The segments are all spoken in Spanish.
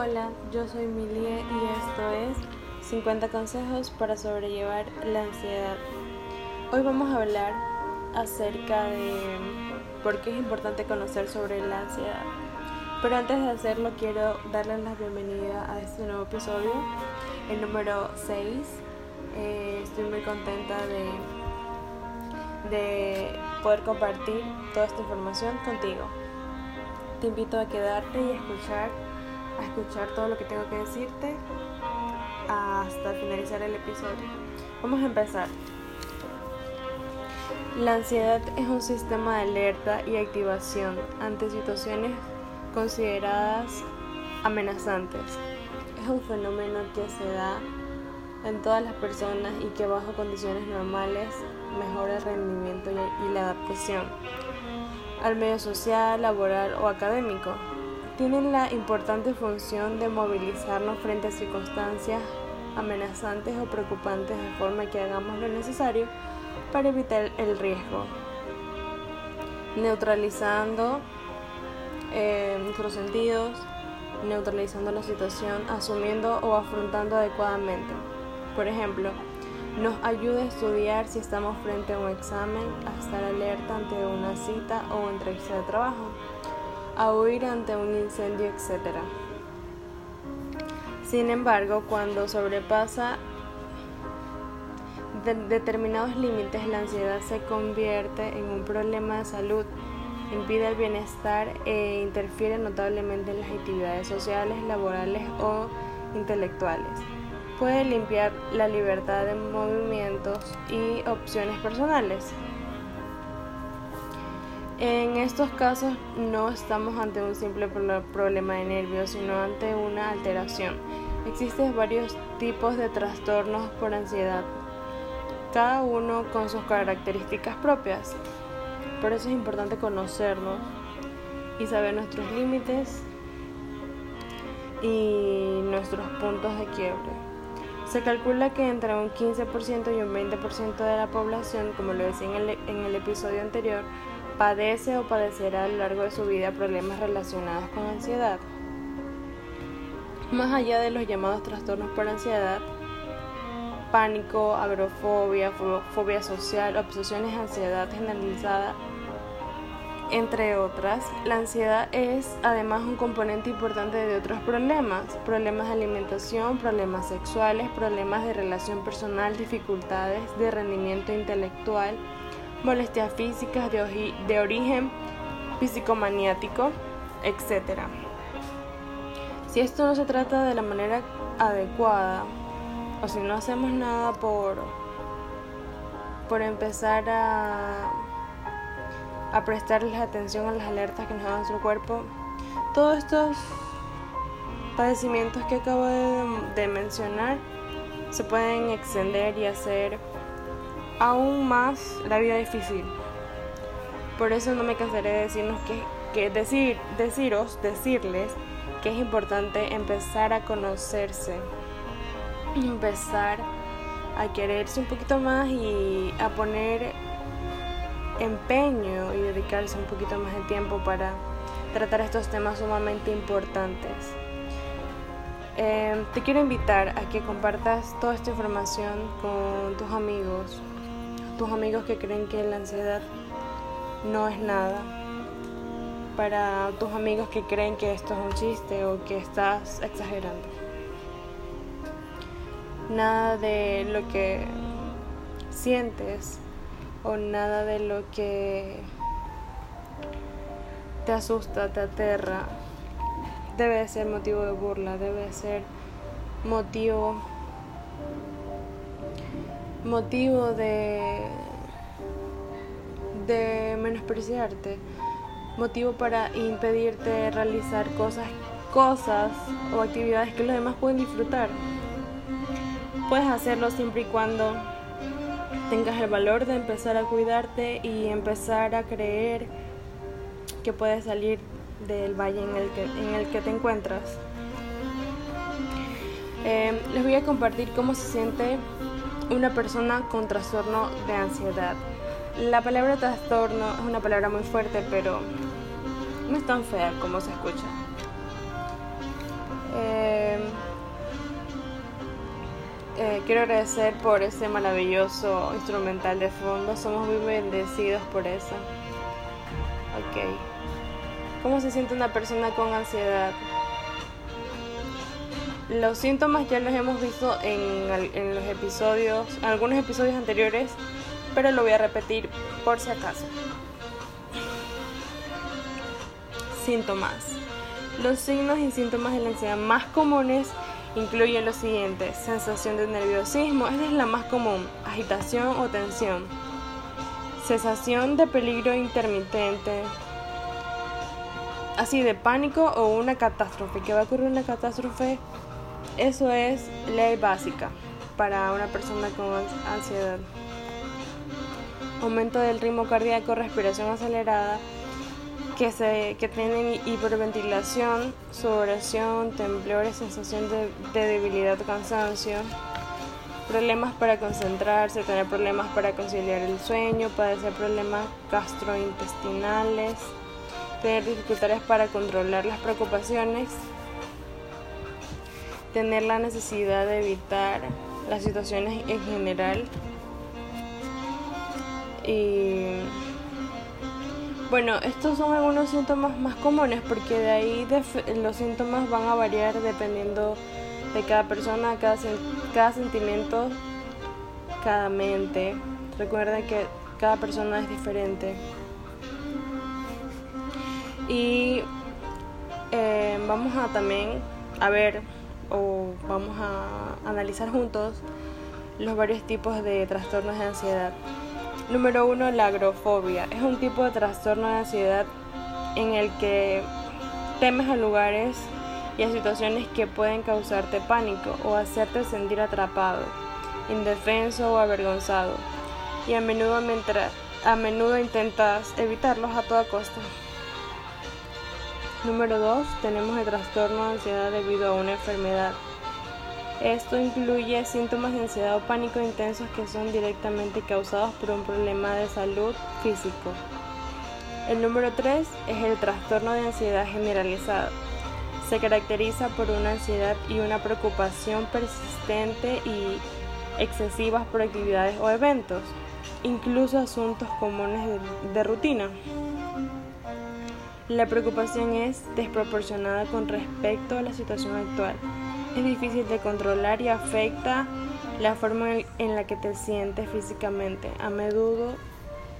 Hola, yo soy Milie y esto es 50 consejos para sobrellevar la ansiedad. Hoy vamos a hablar acerca de por qué es importante conocer sobre la ansiedad. Pero antes de hacerlo quiero darles la bienvenida a este nuevo episodio, el número 6. Eh, estoy muy contenta de, de poder compartir toda esta información contigo. Te invito a quedarte y a escuchar, a escuchar todo lo que tengo que decirte hasta finalizar el episodio. Vamos a empezar. La ansiedad es un sistema de alerta y activación ante situaciones consideradas amenazantes. Es un fenómeno que se da en todas las personas y que bajo condiciones normales mejora el rendimiento y la adaptación al medio social, laboral o académico. Tienen la importante función de movilizarnos frente a circunstancias amenazantes o preocupantes de forma que hagamos lo necesario para evitar el riesgo, neutralizando eh, nuestros sentidos, neutralizando la situación, asumiendo o afrontando adecuadamente. Por ejemplo, nos ayuda a estudiar si estamos frente a un examen, a estar alerta ante una cita o entrevista de trabajo, a huir ante un incendio, etc. Sin embargo, cuando sobrepasa determinados límites, la ansiedad se convierte en un problema de salud, impide el bienestar e interfiere notablemente en las actividades sociales, laborales o intelectuales puede limpiar la libertad de movimientos y opciones personales. En estos casos no estamos ante un simple problema de nervios, sino ante una alteración. Existen varios tipos de trastornos por ansiedad, cada uno con sus características propias. Por eso es importante conocernos y saber nuestros límites y nuestros puntos de quiebre. Se calcula que entre un 15% y un 20% de la población, como lo decía en el, el episodio anterior, padece o padecerá a lo largo de su vida problemas relacionados con ansiedad. Más allá de los llamados trastornos por ansiedad, pánico, agrofobia, fobia social, obsesiones, ansiedad generalizada, entre otras, la ansiedad es además un componente importante de otros problemas, problemas de alimentación, problemas sexuales, problemas de relación personal, dificultades de rendimiento intelectual, molestias físicas de, de origen físico-maniático, etc. Si esto no se trata de la manera adecuada, o si no hacemos nada por, por empezar a a prestarles atención a las alertas que nos da nuestro cuerpo. Todos estos padecimientos que acabo de, mencionar se pueden extender y hacer aún más la vida difícil. Por eso no me cansaré de decirnos que, que decir, deciros, decirles que es importante empezar a conocerse, empezar a quererse un poquito más y a poner empeño y dedicarse un poquito más de tiempo para tratar estos temas sumamente importantes. Eh, te quiero invitar a que compartas toda esta información con tus amigos, tus amigos que creen que la ansiedad no es nada, para tus amigos que creen que esto es un chiste o que estás exagerando. Nada de lo que sientes o nada de lo que te asusta, te aterra, debe ser motivo de burla, debe ser motivo motivo de de menospreciarte, motivo para impedirte realizar cosas cosas o actividades que los demás pueden disfrutar. Puedes hacerlo siempre y cuando tengas el valor de empezar a cuidarte y empezar a creer que puedes salir del valle en el que, en el que te encuentras. Eh, les voy a compartir cómo se siente una persona con trastorno de ansiedad. La palabra trastorno es una palabra muy fuerte, pero no es tan fea como se escucha. Em, eh, quiero agradecer por ese maravilloso instrumental de fondo. Somos muy bendecidos por eso. Ok. ¿Cómo se siente una persona con ansiedad? Los síntomas ya los hemos visto en, los episodios, algunos episodios anteriores, pero lo voy a repetir por si acaso. Síntomas. Los signos y síntomas de la ansiedad más comunes incluyen los siguientes. Sensación de nerviosismo, esta es la más común. Agitación o tensión. Sensación de peligro intermitente. Así de pánico o una catástrofe. ¿Qué va a ocurrir una catástrofe? Eso es ley básica para una persona con ansiedad. Aumento del ritmo cardíaco, respiración acelerada, que, se, que tienen hiperventilación, sudoración, temblores, sensación de, de debilidad cansancio, problemas para concentrarse, tener problemas para conciliar el sueño, padecer problemas gastrointestinales, tener dificultades para controlar las preocupaciones, tener la necesidad de evitar las situaciones en general y bueno, estos son algunos síntomas más comunes porque de ahí los síntomas van a variar dependiendo de cada persona, cada, cada sentimiento, cada mente. Recuerden que cada persona es diferente. Y eh, vamos a también a ver o vamos a analizar juntos los varios tipos de trastornos de ansiedad. Número uno, la agrofobia. Es un tipo de trastorno de ansiedad en el que temes a lugares y a situaciones que pueden causarte pánico o hacerte sentir atrapado, indefenso o avergonzado. Y a menudo, a menudo intentas evitarlos a toda costa. Número 2. Tenemos el trastorno de ansiedad debido a una enfermedad. Esto incluye síntomas de ansiedad o pánico intensos que son directamente causados por un problema de salud físico. El número 3 es el trastorno de ansiedad generalizado. Se caracteriza por una ansiedad y una preocupación persistente y excesivas por actividades o eventos, incluso asuntos comunes de rutina. La preocupación es desproporcionada con respecto a la situación actual es difícil de controlar y afecta la forma en la que te sientes físicamente. A menudo,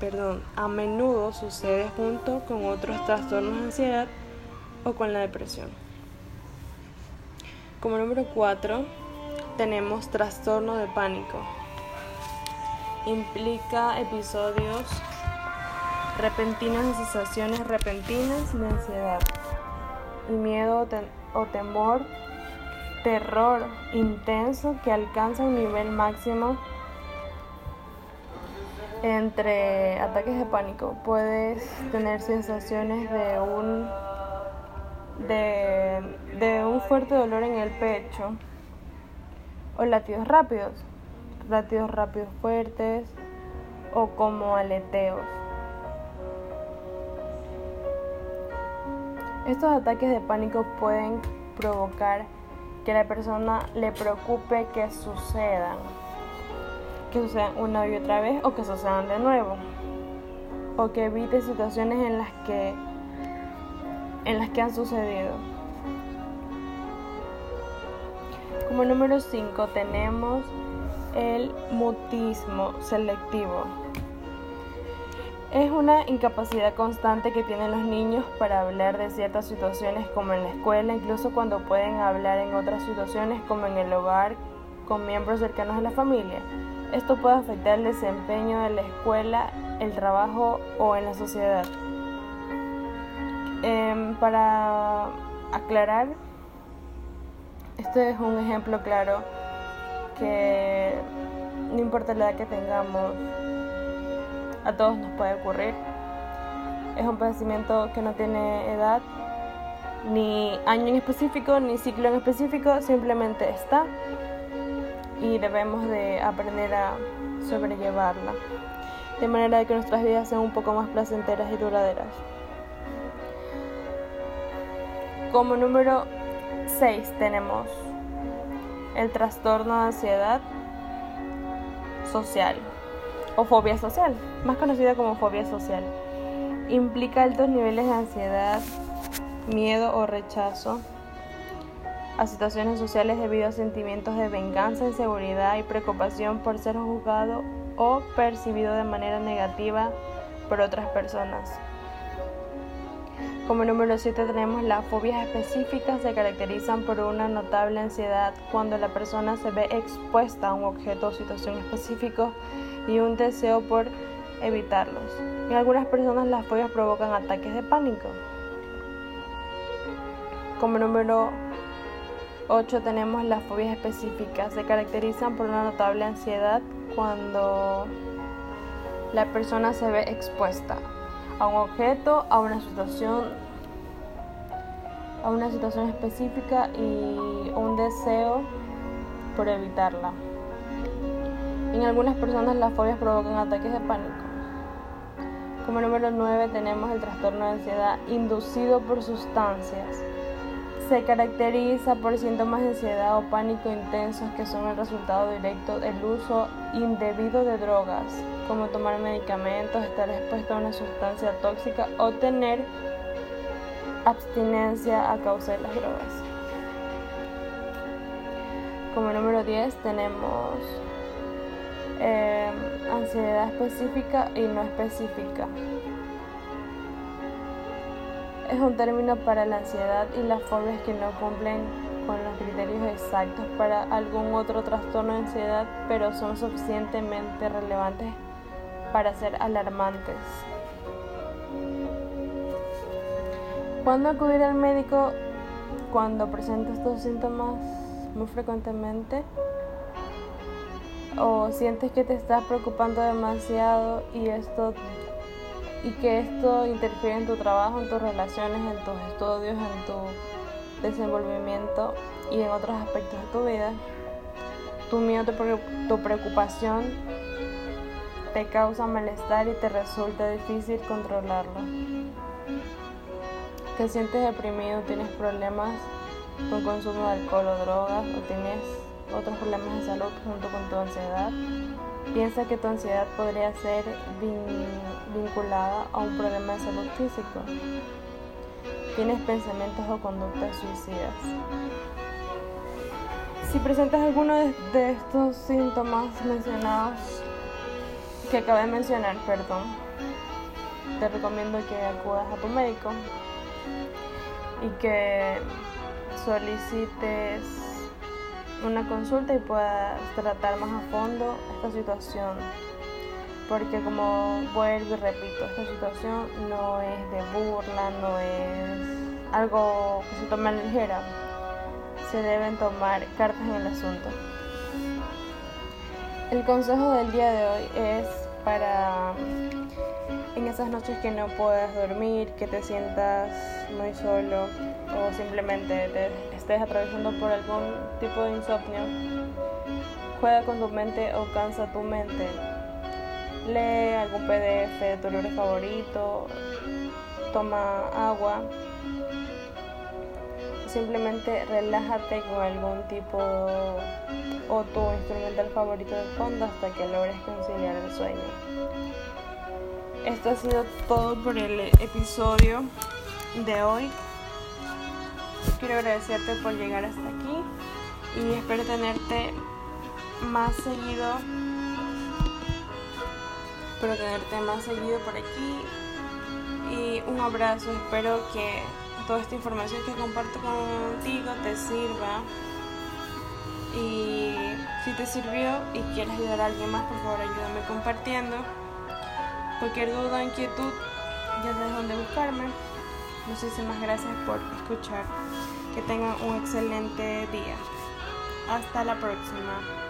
perdón, a menudo sucede junto con otros trastornos de ansiedad o con la depresión. Como número 4 tenemos trastorno de pánico. Implica episodios repentinos de sensaciones repentinas de ansiedad y miedo o temor terror intenso que alcanza un nivel máximo entre ataques de pánico. Puedes tener sensaciones de un de, un fuerte dolor en el pecho o latidos rápidos, latidos rápidos fuertes o como aleteos. Estos ataques de pánico pueden provocar que la persona le preocupe que sucedan, que sucedan una y otra vez o que sucedan de nuevo, o que evite situaciones en las que en las que han sucedido. Como número 5 tenemos el mutismo selectivo. Es una incapacidad constante que tienen los niños para hablar de ciertas situaciones como en la escuela, incluso cuando pueden hablar en otras situaciones como en el hogar con miembros cercanos de la familia. Esto puede afectar el desempeño de la escuela, el trabajo o en la sociedad. Em, para aclarar, este es un ejemplo claro que no importa la edad que tengamos, a todos nos puede ocurrir. Es un padecimiento que no tiene edad, ni año en específico, ni ciclo en específico, simplemente está y debemos de aprender a sobrellevarla, de manera que nuestras vidas sean un poco más placenteras y duraderas. Como número 6 tenemos el trastorno de ansiedad social o fobia social, más conocida como fobia social. Implica altos niveles de ansiedad, miedo o rechazo a situaciones sociales debido a sentimientos de venganza, inseguridad y preocupación por ser juzgado o percibido de manera negativa por otras personas. Como número 7 tenemos las fobias específicas, se caracterizan por una notable ansiedad cuando la persona se ve expuesta a un objeto o situación específico y un deseo por evitarlos. En algunas personas las fobias provocan ataques de pánico. Como número 8 tenemos las fobias específicas, se caracterizan por una notable ansiedad cuando la persona se ve expuesta a un objeto, a una situación, a una situación específica y un deseo por evitarla. En algunas personas las fobias provocan ataques de pánico. Como número 9 tenemos el trastorno de ansiedad inducido por sustancias. Se caracteriza por síntomas de ansiedad o pánico intensos que son el resultado directo del uso indebido de drogas, como tomar medicamentos, estar expuesto a una sustancia tóxica o tener abstinencia a causa de las drogas. Como número 10 tenemos eh, ansiedad específica y no específica es un término para la ansiedad y las fobias que no cumplen con los criterios exactos para algún otro trastorno de ansiedad, pero son suficientemente relevantes para ser alarmantes. ¿Cuándo acudir al médico? Cuando presenta estos síntomas muy frecuentemente o sientes que te estás preocupando demasiado y esto y que esto interfiere en tu trabajo, en tus relaciones, en tus estudios, en tu desenvolvimiento y en otros aspectos de tu vida. Tu miedo, tu preocupación te causa malestar y te resulta difícil controlarlo. Te sientes deprimido, tienes problemas con consumo de alcohol o drogas o tienes otros problemas de salud junto con tu ansiedad Piensa que tu ansiedad podría ser vinculada a un problema de salud físico. Tienes pensamientos o conductas suicidas. Si presentas alguno de estos síntomas mencionados, que acabé de mencionar, perdón, te recomiendo que acudas a tu médico y que solicites una consulta y puedas tratar más a fondo esta situación. Porque como vuelvo y repito, esta situación no es de burla, no es algo que se tome a ligera. Se deben tomar cartas en el asunto. El consejo del día de hoy es para en esas noches que no puedas dormir, que te sientas muy solo o simplemente te estés atravesando por algún tipo de insomnio, juega con tu mente o cansa tu mente. Lee algún PDF de tu libro favorito, toma agua, simplemente relájate con algún tipo o tu instrumental favorito de fondo hasta que logres conciliar el sueño. Esto ha sido todo por el episodio de hoy quiero agradecerte por llegar hasta aquí y espero tenerte más seguido. Espero tenerte más seguido por aquí. Y un abrazo, espero que toda esta información que comparto contigo te sirva. Y si te sirvió y quieres ayudar a alguien más, por favor ayúdame compartiendo. Cualquier duda, inquietud, ya sabes dónde buscarme. Muchísimas gracias por escuchar. Que tengan un excelente día. Hasta la próxima.